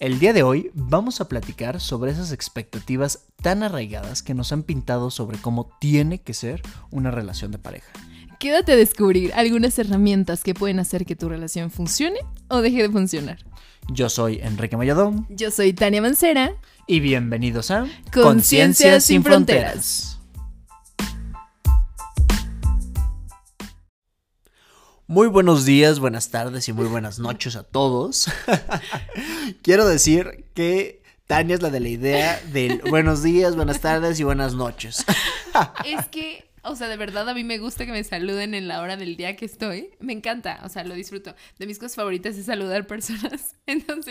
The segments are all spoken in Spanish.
El día de hoy vamos a platicar sobre esas expectativas tan arraigadas que nos han pintado sobre cómo tiene que ser una relación de pareja. Quédate a descubrir algunas herramientas que pueden hacer que tu relación funcione o deje de funcionar. Yo soy Enrique Mayadón Yo soy Tania Mancera. y bienvenidos a Conciencia sin Fronteras. Muy buenos días, buenas tardes y muy buenas noches a todos. Quiero decir que Tania es la de la idea del buenos días, buenas tardes y buenas noches. Es que, o sea, de verdad a mí me gusta que me saluden en la hora del día que estoy. Me encanta, o sea, lo disfruto. De mis cosas favoritas es saludar personas. Entonces,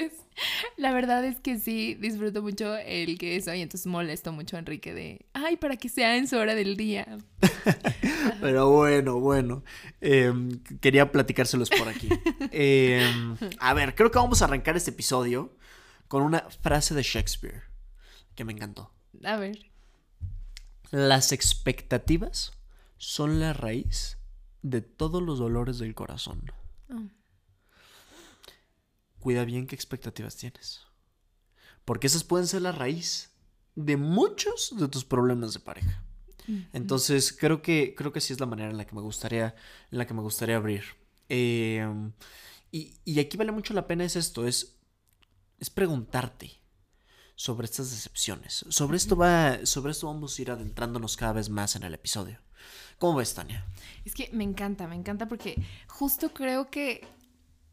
la verdad es que sí, disfruto mucho el que eso. Y entonces molesto mucho a Enrique de, ay, para que sea en su hora del día. Pero bueno, bueno, em, quería platicárselos por aquí. Em, a ver, creo que vamos a arrancar este episodio con una frase de Shakespeare que me encantó. A ver. Las expectativas son la raíz de todos los dolores del corazón. Oh. Cuida bien qué expectativas tienes. Porque esas pueden ser la raíz de muchos de tus problemas de pareja. Entonces, creo que, creo que sí es la manera en la que me gustaría, en la que me gustaría abrir. Eh, y, y aquí vale mucho la pena es esto, es, es preguntarte sobre estas decepciones. Sobre esto va, sobre esto vamos a ir adentrándonos cada vez más en el episodio. ¿Cómo ves, Tania? Es que me encanta, me encanta porque justo creo que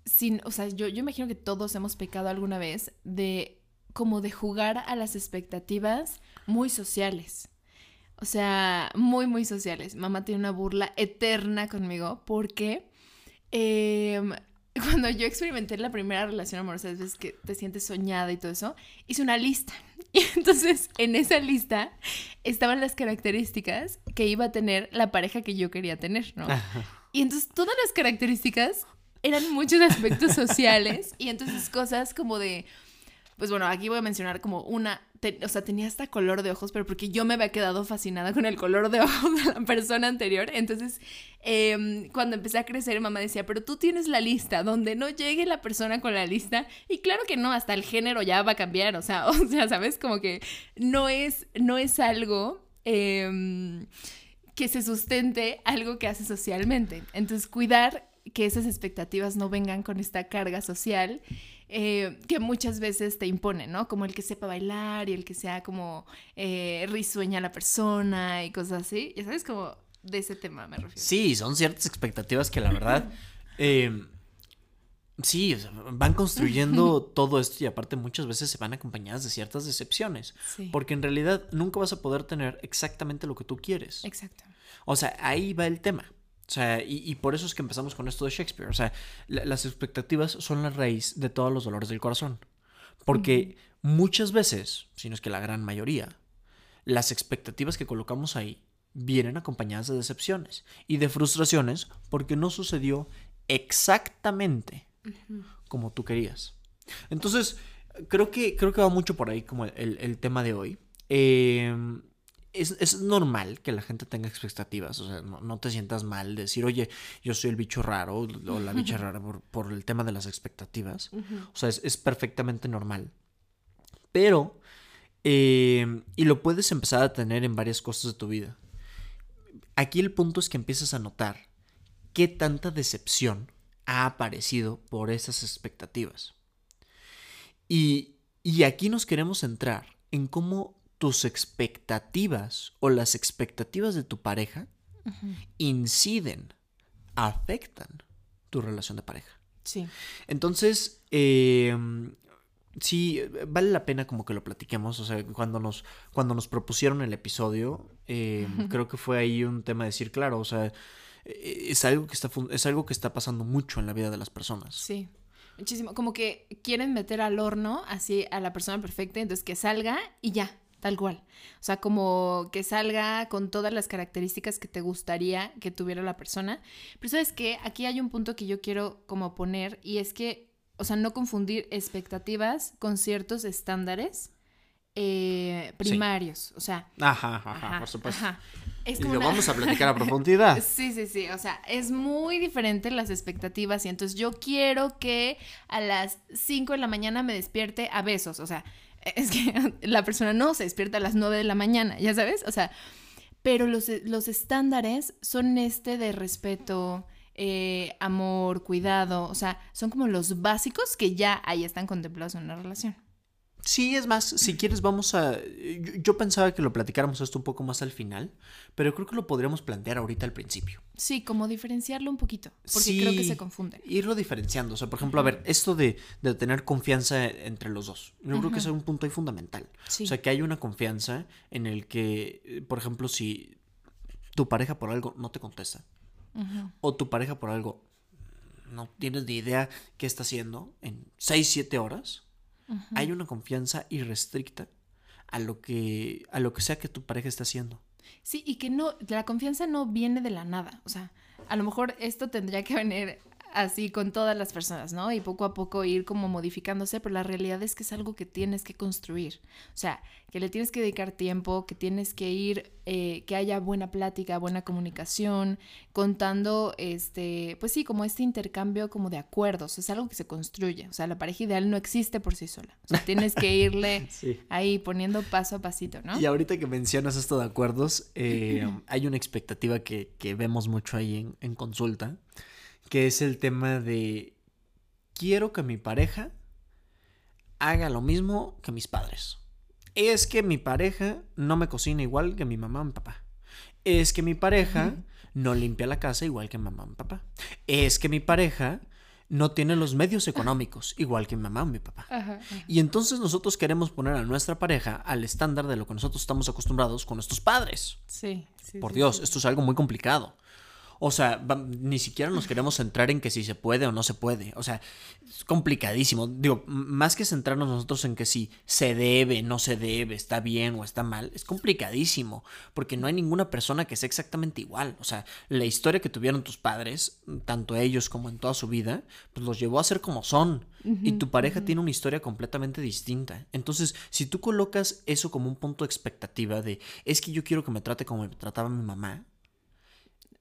sin, o sea, yo, yo imagino que todos hemos pecado alguna vez de como de jugar a las expectativas muy sociales. O sea, muy, muy sociales. Mamá tiene una burla eterna conmigo porque em, cuando yo experimenté la primera relación amorosa, es que te sientes soñada y todo eso, hice una lista. Y entonces en esa lista estaban las características que iba a tener la pareja que yo quería tener, ¿no? Y entonces todas las características eran muchos aspectos sociales y entonces cosas como de, pues bueno, aquí voy a mencionar como una, te- o sea, tenía hasta color de ojos, pero porque yo me había quedado fascinada con el color de ojos de la persona anterior. Entonces, em, cuando empecé a crecer, mamá decía, pero tú tienes la lista, donde no llegue la persona con la lista. Y claro que no, hasta el género ya va a cambiar, o sea, o sea, ¿sabes? Como que no es, no es algo... em, que se sustente algo que hace socialmente. Entonces, cuidar que esas expectativas no vengan con esta carga social eh, que muchas veces te imponen, ¿no? Como el que sepa bailar y el que sea como eh, risueña la persona y cosas así. Ya sabes, como de ese tema me refiero. Sí, son ciertas expectativas que la verdad. eh, sí, o sea, van construyendo todo esto y aparte muchas veces se van acompañadas de ciertas decepciones. Sí. Porque en realidad nunca vas a poder tener exactamente lo que tú quieres. Exacto. O sea, ahí va el tema. O sea, y, y por eso es que empezamos con esto de Shakespeare. O sea, la- las expectativas son la raíz de todos los dolores del corazón. Porque muchas veces, si no es que la gran mayoría, las expectativas que colocamos ahí vienen acompañadas de decepciones y de frustraciones porque no sucedió exactamente como tú querías. Entonces, creo que, creo que va mucho por ahí como el, el tema de hoy. Eh, es, es normal que la gente tenga expectativas, o sea, no, no te sientas mal de decir, oye, yo soy el bicho raro o la bicha rara por, por el tema de las expectativas. O sea, es, es perfectamente normal. Pero, eh, y lo puedes empezar a tener en varias cosas de tu vida. Aquí el punto es que empiezas a notar qué tanta decepción ha aparecido por esas expectativas. Y, y aquí nos queremos centrar en cómo tus expectativas o las expectativas de tu pareja inciden, afectan tu relación de pareja. Sí. Entonces, eh, sí, vale la pena como que lo platiquemos. O sea, cuando nos, cuando nos propusieron el episodio, eh, creo que fue ahí un tema de decir, claro, o sea, eh, es algo que está es algo que está pasando mucho en la vida de las personas. Sí. Muchísimo. Como que quieren meter al horno así a la persona perfecta, entonces que salga y ya, tal cual. O sea, como que salga con todas las características que te gustaría que tuviera la persona. Pero sabes qué, aquí hay un punto que yo quiero como poner y es que, o sea, no confundir expectativas con ciertos estándares eh, primarios. O sea, Ajá, ajá, Ajá, por supuesto. ajá. Es Y lo una- vamos a platicar a profundidad. Sí, sí, sí. O sea, es muy diferente las expectativas. Y entonces yo quiero que a las 5 de la mañana me despierte a besos. O sea, es que la persona no se despierta a las 9 de la mañana, ¿ya sabes? O sea, pero los, los estándares son este de respeto, eh, amor, cuidado. O sea, son como los básicos que ya ahí están contemplados en una relación. Sí, es más, si quieres vamos a... Yo, yo pensaba que lo platicáramos esto un poco más al final, pero creo que lo podríamos plantear ahorita al principio. Sí, como diferenciarlo un poquito. Porque creo que se confunden. Irlo diferenciando. O sea, por ejemplo, a ver, esto de, de tener confianza entre los dos. Yo creo que es un punto ahí fundamental. Sí. O sea, que hay una confianza en el que, eh, por ejemplo, si tu pareja por algo no te contesta, o tu pareja por algo no tienes ni idea qué está haciendo en 6, 7 horas, hay una confianza irrestricta a lo que a lo que sea que tu pareja esté haciendo. Sí, y que no, la confianza no viene de la nada. O sea, a lo mejor esto tendría que venir así con todas las personas, ¿no? Y poco a poco ir como modificándose, pero la realidad es que es algo que tienes que construir. O sea, que le tienes que dedicar tiempo, que tienes que ir, eh, que haya buena plática, buena comunicación, contando, este, pues sí, como este intercambio como de acuerdos. Es algo que se construye. O sea, la pareja ideal no existe por sí sola. O sea, tienes que irle Sí. ahí poniendo paso a pasito, ¿no? Y ahorita que mencionas esto de acuerdos, eh, hay una expectativa que, que vemos mucho ahí en, en consulta, que es el tema de quiero que mi pareja haga lo mismo que mis padres. Es que mi pareja no me cocina igual que mi mamá o mi papá. Es que mi pareja no limpia la casa igual que mi mamá o mi papá. Es que mi pareja no tiene los medios económicos igual que mi mamá o mi papá. Ajá, ajá. Y entonces nosotros queremos poner a nuestra pareja al estándar de lo que nosotros estamos acostumbrados con nuestros padres. Sí, sí, Por sí, Dios, sí. esto es algo muy complicado. O sea, va- ni siquiera nos queremos centrar en que si se puede o no se puede. O sea, es complicadísimo. Digo, más que centrarnos nosotros en que si se debe, no se debe, está bien o está mal, es complicadísimo. Porque no hay ninguna persona que sea exactamente igual. O sea, la historia que tuvieron tus padres, tanto ellos como en toda su vida, pues los llevó a ser como son. Y tu pareja tiene una historia completamente distinta. Entonces, si tú colocas eso como un punto de expectativa de, es que yo quiero que me trate como me trataba mi mamá,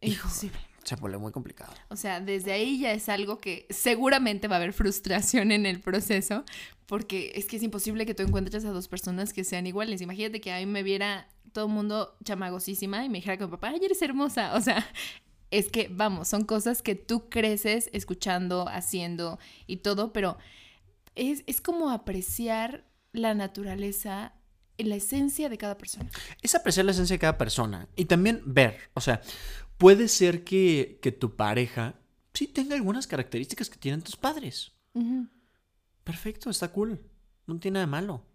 Imposible. se vuelve muy complicado. O sea, desde ahí ya es algo que seguramente va a haber frustración en el proceso, porque es que es imposible que tú encuentres a dos personas que sean iguales. Imagínate que a mí me viera todo el mundo chamagosísima y me dijera que mi papá, ay, eres hermosa. O sea, es que, vamos, son cosas que tú creces escuchando, haciendo y todo, pero es, es como apreciar la naturaleza, la esencia de cada persona. Es apreciar la esencia de cada persona y también ver, o sea, puede ser que, que tu pareja sí tenga algunas características que tienen tus padres. Perfecto, está cool. No tiene nada de malo.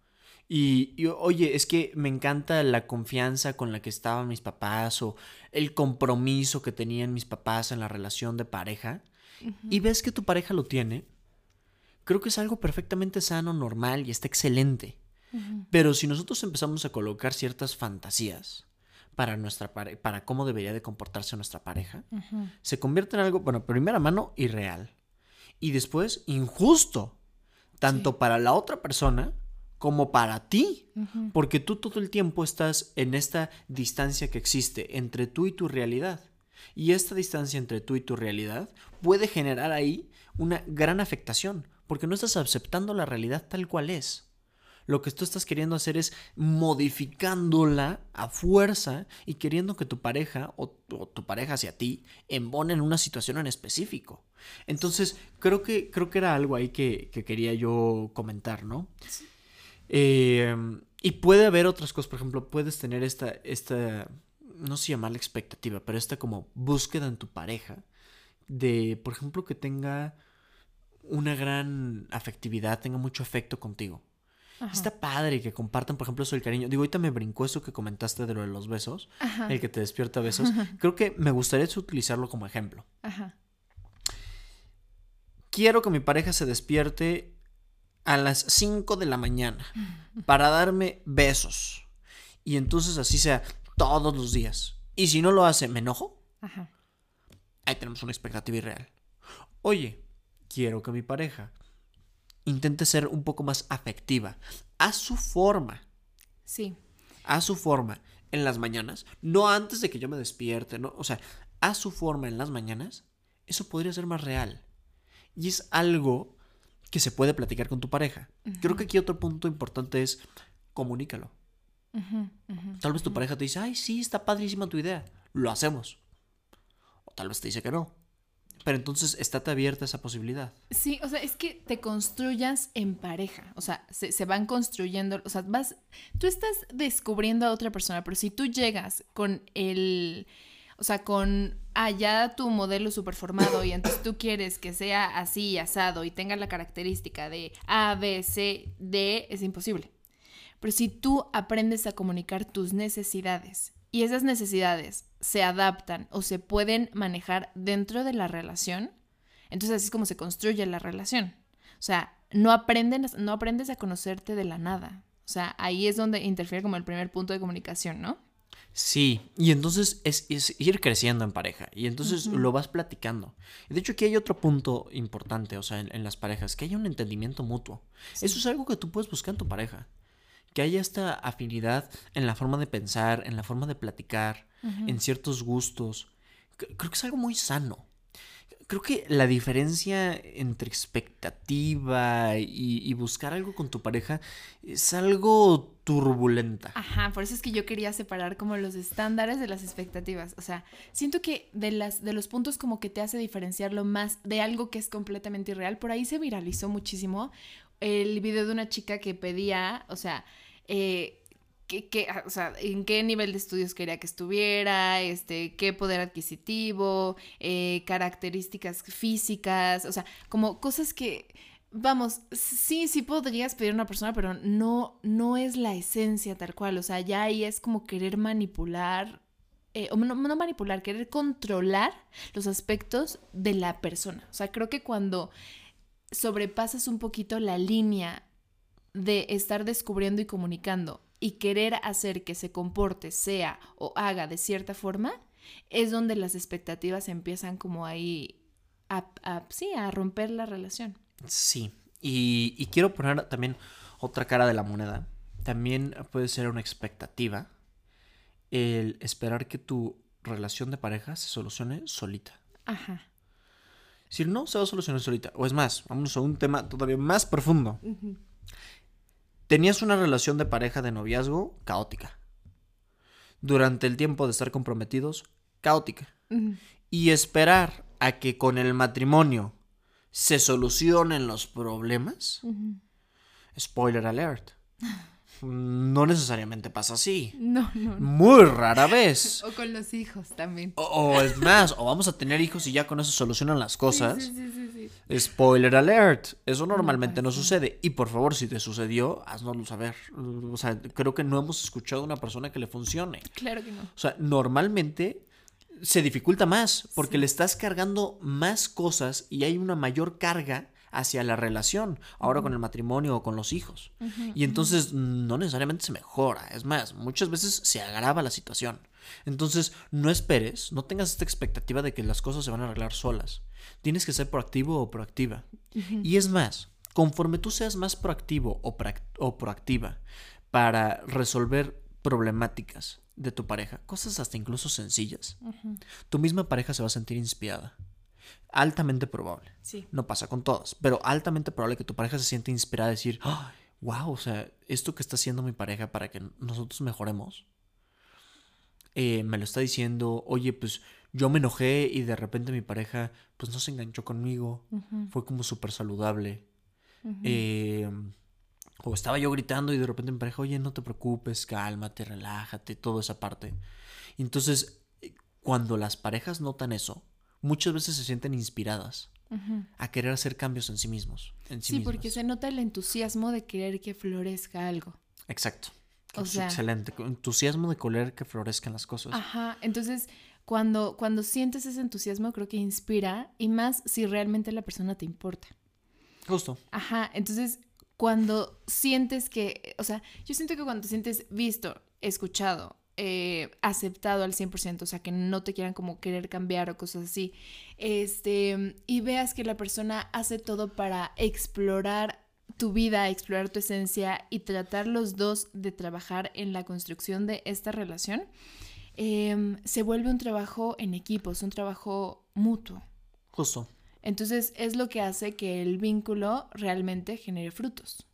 Y, y, oye, es que me encanta la confianza con la que estaban mis papás o el compromiso que tenían mis papás en la relación de pareja. Y ves que tu pareja lo tiene. Creo que es algo perfectamente sano, normal y está excelente. Pero si nosotros empezamos a colocar ciertas fantasías para nuestra para cómo debería de comportarse nuestra pareja, se convierte en algo, bueno, primera mano, irreal. Y después, injusto. Tanto Sí. para la otra persona como para ti. Porque tú todo el tiempo estás en esta distancia que existe entre tú y tu realidad. Y esta distancia entre tú y tu realidad puede generar ahí una gran afectación. Porque no estás aceptando la realidad tal cual es. Lo que tú estás queriendo hacer es modificándola a fuerza y queriendo que tu pareja o, o tu pareja hacia ti embone en una situación en específico. Entonces, creo que, creo que era algo ahí que, que quería yo comentar, ¿no? Eh, y puede haber otras cosas, por ejemplo, puedes tener esta, esta, no sé llamarla expectativa, pero esta como búsqueda en tu pareja de, por ejemplo, que tenga una gran afectividad, tenga mucho afecto contigo. Ajá. Está padre que compartan, por ejemplo, eso del cariño. Digo, ahorita me brincó eso que comentaste de lo de los besos, Ajá. el que te despierta besos. Creo que me gustaría utilizarlo como ejemplo. Ajá. Quiero que mi pareja se despierte a las 5 de la mañana para darme besos. Y entonces así sea todos los días. Y si no lo hace, ¿me enojo? Ajá. Ahí tenemos una expectativa irreal. Oye, quiero que mi pareja intente ser un poco más afectiva. A su forma. Sí. A su forma. en las mañanas, no antes de que yo me despierte, no, o sea, a su forma en las mañanas, eso podría ser más real. Y es algo que se puede platicar con tu pareja. Creo que aquí otro punto importante es comunícalo. Tal vez tu pareja te dice, ay, sí, está padrísima tu idea, lo hacemos. O tal vez te dice que no. Pero entonces estate abierta esa posibilidad. Sí, o sea, es que te construyas en pareja. O sea, se, se, van construyendo. O sea, vas. Tú estás descubriendo a otra persona, pero si tú llegas con el. O sea, con allá ah, tu modelo super formado y entonces tú quieres que sea así, asado y tenga la característica de A, B, C, D, es imposible. Pero si tú aprendes a comunicar tus necesidades y esas necesidades se adaptan o se pueden manejar dentro de la relación, entonces así es como se construye la relación. O sea, no, aprenden, no aprendes a conocerte de la nada. O sea, ahí es donde interfiere como el primer punto de comunicación, ¿no? Sí, y entonces es, ir creciendo en pareja y entonces lo vas platicando. De hecho, aquí hay otro punto importante, o sea, en, las parejas, que haya un entendimiento mutuo. Eso es algo que tú puedes buscar en tu pareja que haya esta afinidad en la forma de pensar, en la forma de platicar, en ciertos gustos. Creo que es algo muy sano. Creo que la diferencia entre expectativa y, buscar algo con tu pareja es algo turbulenta. Ajá, por eso es que yo quería separar como los estándares de las expectativas. O sea, siento que de, las, de los puntos como que te hace diferenciarlo más de algo que es completamente irreal, por ahí se viralizó muchísimo el video de una chica que pedía, o sea, eh, que, ah, o sea, en qué nivel de estudios quería que estuviera, este, qué poder adquisitivo, eh, características físicas, o sea, como cosas que, vamos, sí, sí podrías pedir a una persona, pero no, no es la esencia tal cual, o sea, ya ahí es como querer manipular. Eh, o no, no manipular, querer controlar los aspectos de la persona. O sea, creo que cuando sobrepasas un poquito la línea de estar descubriendo y comunicando y querer hacer que se comporte, sea o haga de cierta forma, es donde las expectativas empiezan como ahí a, sí, a romper la relación. Sí, y, y quiero poner también otra cara de la moneda. También puede ser una expectativa el esperar que tu relación de pareja se solucione solita. Ajá. Si no, se va a solucionar solita. O es más, vamos a un tema todavía más profundo. Tenías una relación de pareja de noviazgo caótica. Durante el tiempo de estar comprometidos, caótica. Y esperar a que con el matrimonio se solucionen los problemas. Spoiler alert. no necesariamente pasa así. No, no, Muy rara vez. o con los hijos también. O, es más, o vamos a tener hijos y ya con eso solucionan las cosas. Sí, sí, sí, Spoiler alert. Eso normalmente no, sucede. Y por favor, si te sucedió, haznoslo saber. O sea, creo que no hemos escuchado a una persona que le funcione. Claro que no. O sea, normalmente se dificulta más porque le estás cargando más cosas y hay una mayor carga hacia la relación, ahora con el matrimonio o con los hijos. y entonces no necesariamente se mejora, es más, muchas veces se agrava la situación. Entonces, no esperes, no tengas esta expectativa de que las cosas se van a arreglar solas. Tienes que ser proactivo o proactiva. Y es más, conforme tú seas más proactivo o, o proactiva para resolver problemáticas de tu pareja, cosas hasta incluso sencillas, tu misma pareja se va a sentir inspirada altamente probable. Sí. No pasa con todas, pero altamente probable que tu pareja se siente inspirada a decir, wow, o sea, esto que está haciendo mi pareja para que nosotros mejoremos, eh, me lo está diciendo, oye, pues yo me enojé y de repente mi pareja, pues no se enganchó conmigo, fue como súper saludable. Em, o estaba yo gritando y de repente mi pareja, oye, no te preocupes, cálmate, relájate, toda esa parte. Entonces, cuando las parejas notan eso, muchas veces se sienten inspiradas a querer hacer cambios en sí mismos. sí, porque se nota el entusiasmo de querer que florezca algo. Exacto. excelente. Entusiasmo de querer que florezcan las cosas. Ajá. Entonces, cuando, cuando sientes ese entusiasmo, creo que inspira y más si realmente la persona te importa. Justo. Ajá. Entonces, cuando sientes que, o sea, yo siento que cuando te sientes visto, escuchado, eh, aceptado al 100%, o sea, que no te quieran como querer cambiar o cosas así, este, y veas que la persona hace todo para explorar tu vida, explorar tu esencia y tratar los dos de trabajar en la construcción de esta relación, em, se vuelve un trabajo en equipos, un trabajo mutuo. Justo. Entonces es lo que hace que el vínculo realmente genere frutos.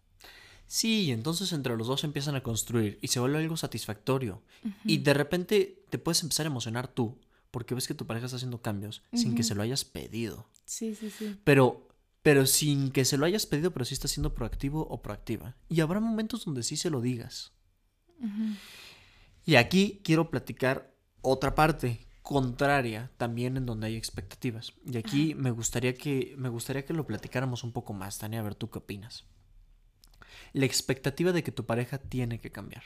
Sí, entonces entre los dos empiezan a construir y se vuelve algo satisfactorio. Y de repente te puedes empezar a emocionar tú porque ves que tu pareja está haciendo cambios sin que se lo hayas pedido. Sí, sí, sí. Pero, pero sin que se lo hayas pedido, pero sí está siendo proactivo o proactiva. Y habrá momentos donde sí se lo digas. Y aquí quiero platicar otra parte contraria también en donde hay expectativas. Y aquí me gustaría que me gustaría que lo platicáramos un poco más, Tania, a ver tú qué opinas. La expectativa de que tu pareja tiene que cambiar.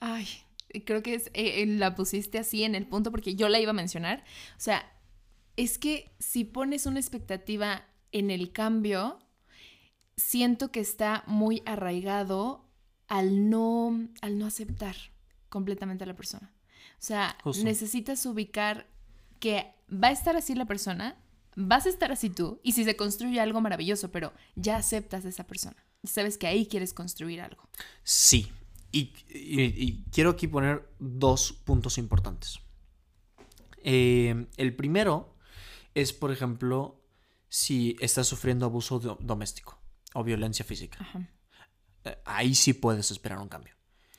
Ay, creo que es, eh, eh, la pusiste así en el punto porque yo la iba a mencionar. O sea, es que si pones una expectativa en el cambio, siento que está muy arraigado al no, al no aceptar completamente a la persona. O sea, necesitas ubicar que va a estar así la persona, vas a estar así tú, y si se construye algo maravilloso, pero ya aceptas a esa persona. Sabes que ahí quieres construir algo. Sí, y, quiero aquí poner dos puntos importantes. Eh, el primero es, por ejemplo, si estás sufriendo abuso doméstico o violencia física. Eh, ahí sí puedes esperar un cambio.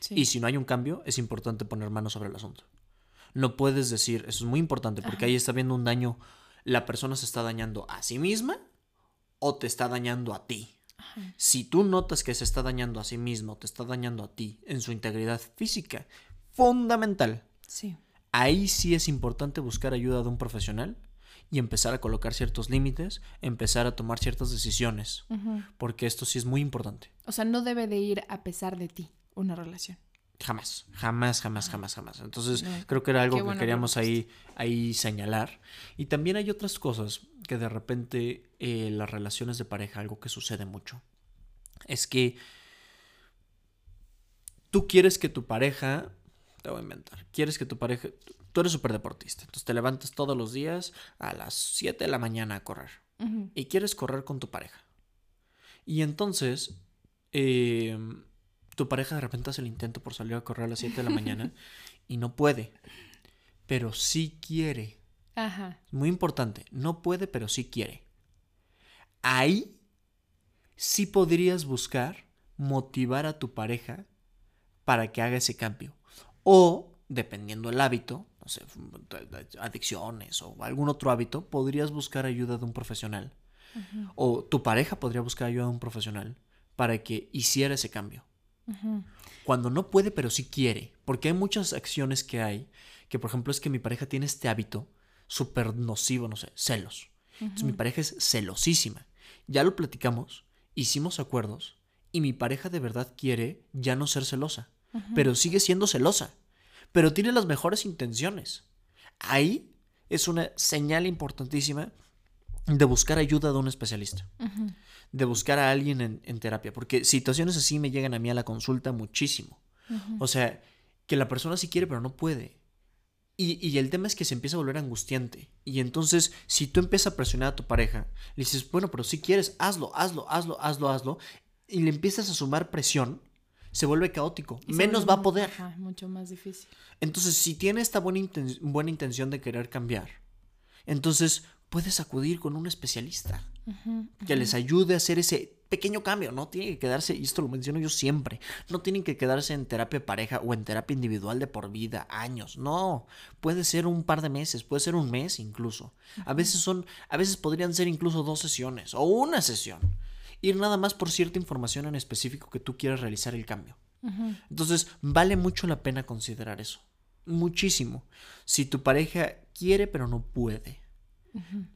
Y si no hay un cambio, es importante poner manos sobre el asunto. No puedes decir, eso es muy importante, porque ahí está habiendo un daño, la persona se está dañando a sí misma o te está dañando a ti. Si tú notas que se está dañando a sí mismo, te está dañando a ti en su integridad física, fundamental. Sí. Ahí sí es importante buscar ayuda de un profesional y empezar a colocar ciertos límites, empezar a tomar ciertas decisiones, porque esto sí es muy importante. O sea, no debe de ir a pesar de ti una relación. Jamás, jamás, jamás, jamás, jamás. Entonces, creo que era algo que queríamos ahí, ahí señalar. Y también hay otras cosas que de repente eh, las relaciones de pareja, algo que sucede mucho, es que tú quieres que tu pareja, te voy a inventar, quieres que tu pareja, tú eres súper deportista, entonces te levantas todos los días a las 7 de la mañana a correr y quieres correr con tu pareja. Y entonces, eh, tu pareja de repente hace el intento por salir a correr a las 7 de la mañana y no puede, pero sí quiere. Ajá. Muy importante, no puede, pero sí quiere. Ahí sí podrías buscar motivar a tu pareja para que haga ese cambio. O, dependiendo del hábito, no sé, adicciones o algún otro hábito, podrías buscar ayuda de un profesional. O tu pareja podría buscar ayuda de un profesional para que hiciera ese cambio. Cuando no puede, pero sí quiere. Porque hay muchas acciones que hay, que por ejemplo es que mi pareja tiene este hábito súper nocivo, no sé, celos. Entonces mi pareja es celosísima. Ya lo platicamos, hicimos acuerdos y mi pareja de verdad quiere ya no ser celosa, pero sigue siendo celosa, pero tiene las mejores intenciones. Ahí es una señal importantísima de buscar ayuda de un especialista de buscar a alguien en, terapia, porque situaciones así me llegan a mí a la consulta muchísimo. O sea, que la persona sí quiere, pero no puede. Y, y, el tema es que se empieza a volver angustiante. Y entonces, si tú empiezas a presionar a tu pareja, le dices, bueno, pero si quieres, hazlo, hazlo, hazlo, hazlo, hazlo, y le empiezas a sumar presión, se vuelve caótico. Menos va a poder. mucho más difícil. Entonces, si tiene esta buena, buena intención de querer cambiar, entonces puedes acudir con un especialista que les ayude a hacer ese pequeño cambio. No tiene que quedarse, y esto lo menciono yo siempre, no tienen que quedarse en terapia pareja o en terapia individual de por vida, años. No, puede ser un par de meses, puede ser un mes incluso. A veces son, a veces podrían ser incluso dos sesiones o una sesión. Ir nada más por cierta información en específico que tú quieras realizar el cambio. Entonces, vale mucho la pena considerar eso. Muchísimo. Si tu pareja quiere pero no puede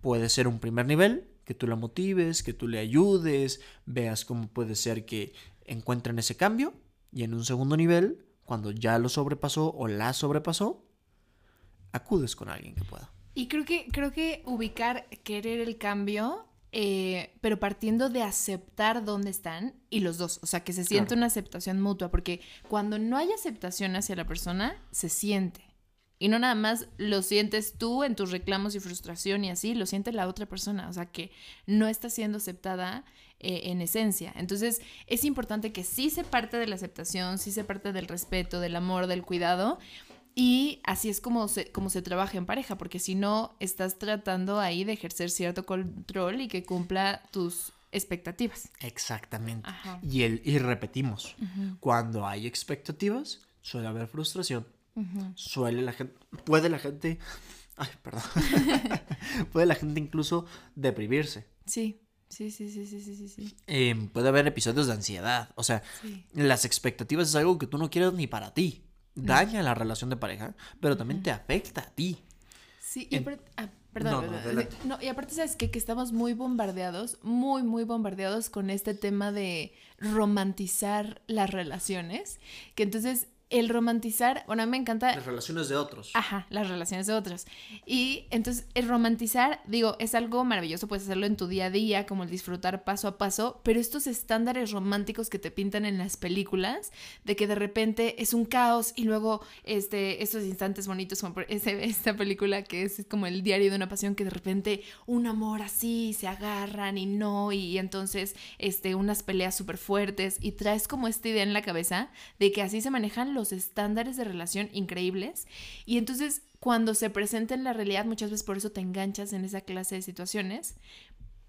Puede ser un primer nivel, que tú la motives, que tú le ayudes, veas cómo puede ser que encuentren ese cambio. Y en un segundo nivel, cuando ya lo sobrepasó o la sobrepasó, acudes con alguien que pueda. Y creo que, creo que ubicar, querer el cambio, eh, pero partiendo de aceptar dónde están y los dos, o sea, que se siente una aceptación mutua, porque cuando no hay aceptación hacia la persona, se siente. Y no nada más lo sientes tú en tus reclamos y frustración y así, lo siente la otra persona, o sea que no está siendo aceptada eh, en esencia. Entonces es importante que sí se parte de la aceptación, sí se parte del respeto, del amor, del cuidado. Y así es como se, como se trabaja en pareja, porque si no, estás tratando ahí de ejercer cierto control y que cumpla tus expectativas. Exactamente. Ajá. Y, el, y repetimos, cuando hay expectativas, suele haber frustración. Suele la gente, puede la gente, ay, perdón, puede la gente incluso deprimirse. Sí, sí, sí, sí, sí, sí, sí. Em, puede haber episodios de ansiedad. O sea, Sí. las expectativas es algo que tú no quieres ni para ti. Daña la relación de pareja, pero también te afecta a ti. Sí, y aparte, ah, perdón, No, no, perdón. No, y aparte, ¿sabes qué? Que estamos muy bombardeados, muy, muy bombardeados con este tema de romantizar las relaciones. Que entonces, el romantizar, bueno, a mí me encanta Las relaciones de otros. Ajá, las relaciones de otros. Y entonces el romantizar, digo, es algo maravilloso, puedes hacerlo en tu día a día, como el disfrutar paso a paso, pero estos estándares románticos que te pintan en las películas, de que de repente es un caos y luego este, estos instantes bonitos, como por ese- esta película que es como el diario de una pasión, que de repente un amor así, se agarran y no, y entonces este, unas peleas súper fuertes, y traes como esta idea en la cabeza de que así se manejan los estándares de relación increíbles. Y entonces cuando se presenta en la realidad, muchas veces por eso te enganchas en esa clase de situaciones,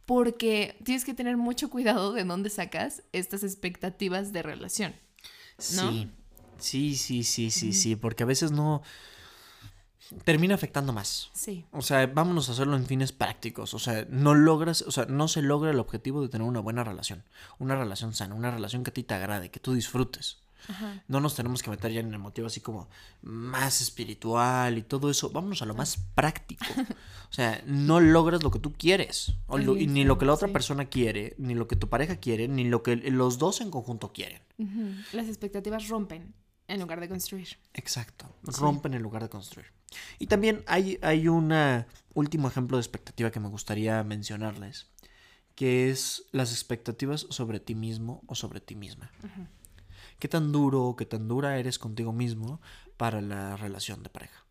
porque tienes que tener mucho cuidado de dónde sacas estas expectativas de relación. ¿no? Sí, sí, sí, sí, sí, sí, porque a veces no termina afectando más. Sí. O sea, vámonos a hacerlo en fines prácticos. O sea, no logras, o sea, no se logra el objetivo de tener una buena relación, una relación sana, una relación que a ti te agrade, que tú disfrutes. Ajá. No nos tenemos que meter ya en el motivo así como más espiritual y todo eso. Vámonos a lo más práctico. O sea, no logras lo que tú quieres. O lo- y ni lo que la otra Sí. persona quiere, ni lo que tu pareja quiere, ni lo que los dos en conjunto quieren. Las expectativas rompen en lugar de construir. Exacto. Rompen en lugar de construir. Y también hay, hay un último ejemplo de expectativa que me gustaría mencionarles, que es las expectativas sobre ti mismo o sobre ti misma. ¿Qué tan duro o qué tan dura eres contigo mismo para la relación de pareja?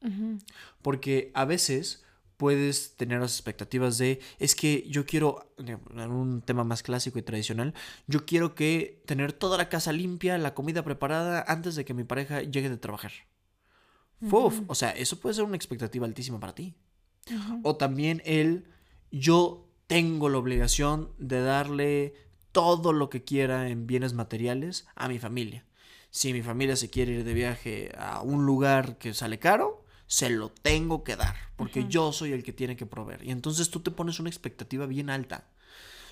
Porque a veces puedes tener las expectativas de, es que yo quiero, en un tema más clásico y tradicional, yo quiero que tener toda la casa limpia, la comida preparada antes de que mi pareja llegue de trabajar. Uf, o sea, eso puede ser una expectativa altísima para ti. O también el, yo tengo la obligación de darle todo lo que quiera en bienes materiales a mi familia. Si mi familia se quiere ir de viaje a un lugar que sale caro, se lo tengo que dar, porque yo soy el que tiene que proveer. Y entonces tú te pones una expectativa bien alta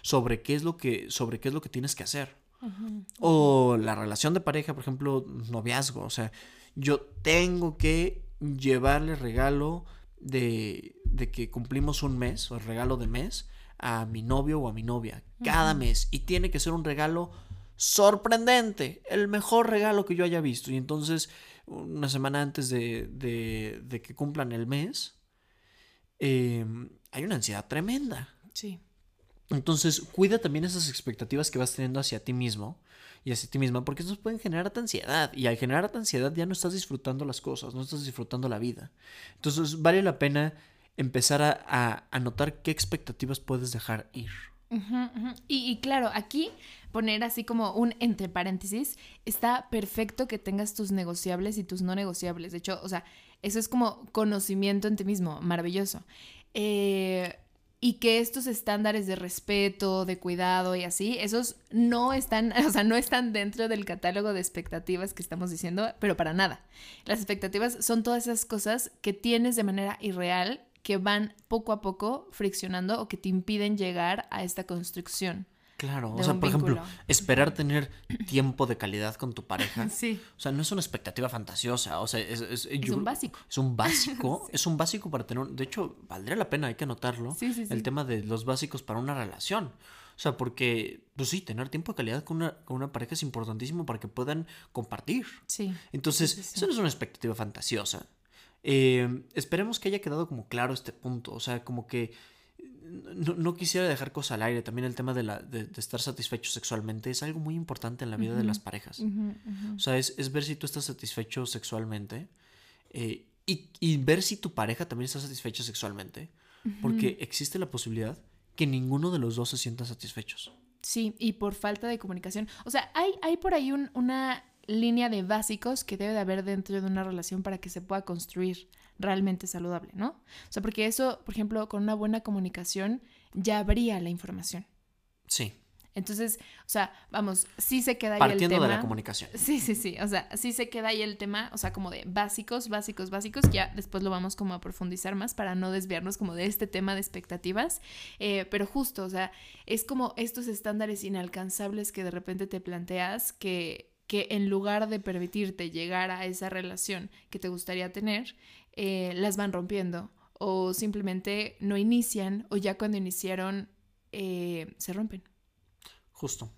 sobre qué es lo que, sobre qué es lo que tienes que hacer. O la relación de pareja, por ejemplo, noviazgo. O sea, yo tengo que llevarle regalo de, de que cumplimos un mes, o el regalo de mes, a mi novio o a mi novia, cada mes. Y tiene que ser un regalo sorprendente, el mejor regalo que yo haya visto. Y entonces, una semana antes de, de- de que cumplan el mes, eh, hay una ansiedad tremenda. Sí. Entonces, cuida también esas expectativas que vas teniendo hacia ti mismo y hacia ti misma, porque estos pueden generar ansiedad. Y al generar ansiedad ya no estás disfrutando las cosas, no estás disfrutando la vida. Entonces, vale la pena empezar a, a, a notar qué expectativas puedes dejar ir. Y, y claro, aquí poner así como un entre paréntesis, está perfecto que tengas tus negociables y tus no negociables. De hecho, o sea, eso es como conocimiento en ti mismo, maravilloso. Eh, y que estos estándares de respeto, de cuidado y así, esos no están, o sea, no están dentro del catálogo de expectativas que estamos diciendo, pero para nada. Las expectativas son todas esas cosas que tienes de manera irreal que van poco a poco friccionando o que te impiden llegar a esta construcción. Claro, o sea, por ejemplo, esperar tener tiempo de calidad con tu pareja. Sí. O sea, no es una expectativa fantasiosa, o sea, es, es- Es yo- un básico. Es un básico, es un básico para tener, un- de hecho, valdría la pena, hay que anotarlo, Sí, sí, sí. el tema de los básicos para una relación. O sea, porque, pues sí, tener tiempo de calidad con una, con una pareja es importantísimo para que puedan compartir. Sí. Entonces, eso no es una expectativa fantasiosa. Eh, esperemos que haya quedado como claro este punto. O sea, como que no, no quisiera dejar cosas al aire. También el tema de, la, de, de estar satisfecho sexualmente es algo muy importante en la vida de las parejas. O sea, es, es ver si tú estás satisfecho sexualmente. eh, y, y ver si tu pareja también está satisfecha sexualmente. Porque existe la posibilidad que ninguno de los dos se sientan satisfechos. Sí, y por falta de comunicación. O sea, hay, hay por ahí un- una línea de básicos que debe de haber dentro de una relación para que se pueda construir realmente saludable, ¿no? O sea, porque eso, por ejemplo, con una buena comunicación ya habría la información. Sí. Entonces, o sea, vamos, sí se queda ahí el Partiendo tema. de la comunicación. Sí, sí, sí. O sea, sí se queda ahí el tema, o sea, como de básicos, básicos, básicos. Ya después lo vamos como a profundizar más para no desviarnos como de este tema de expectativas. Eh, pero justo, o sea, es como estos estándares inalcanzables que de repente te planteas que, que en lugar de permitirte llegar a esa relación que te gustaría tener, eh, las van rompiendo o simplemente no inician o ya cuando iniciaron eh, se rompen. Justo.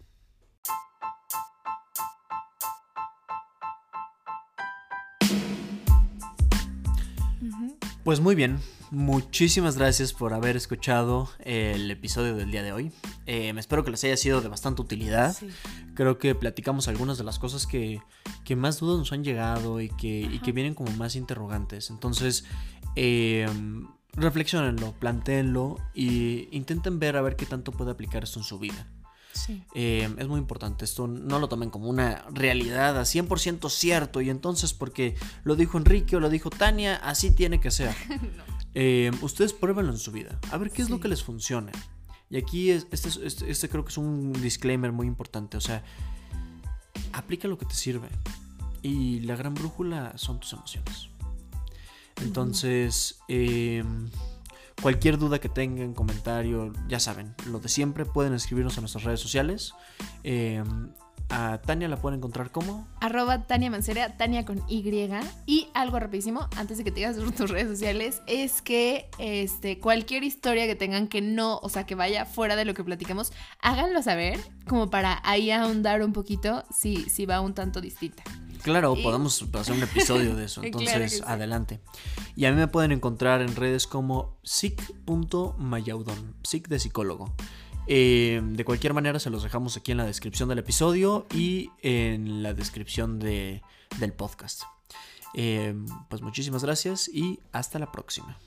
Pues muy bien, muchísimas gracias por haber escuchado el episodio del día de hoy. Eh, espero que les haya sido de bastante utilidad. Sí. Creo que platicamos algunas de las cosas que, que más dudas nos han llegado y que, y que vienen como más interrogantes. Entonces, eh, reflexionenlo, plantéenlo y intenten ver a ver qué tanto puede aplicar esto en su vida. Sí. Eh, es muy importante, esto no lo tomen como una realidad a 100% cierto y entonces porque lo dijo Enrique o lo dijo Tania, así tiene que ser. Eh, ustedes pruébenlo en su vida, a ver qué es lo que les funciona. Y aquí es- este, es- este, este creo que es un disclaimer muy importante, o sea, aplica lo que te sirve y la gran brújula son tus emociones. Entonces, eh, cualquier duda que tengan, comentario, ya saben, lo de siempre, pueden escribirnos a nuestras redes sociales. Eh, a Tania la pueden encontrar como. Arroba Tania Mancera, Tania con Y. Y algo rapidísimo, antes de que te digas tus redes sociales, es que este, cualquier historia que tengan que no, o sea, que vaya fuera de lo que platicamos, háganlo saber, como para ahí ahondar un poquito si, si va un tanto distinta. Claro, Y- podemos hacer un episodio de eso. Entonces, sí. adelante. Y a mí me pueden encontrar en redes como psic.mayaudon, psic de psicólogo. Eh, de cualquier manera, se los dejamos aquí en la descripción del episodio y en la descripción de- del podcast. Eh, pues muchísimas gracias y hasta la próxima.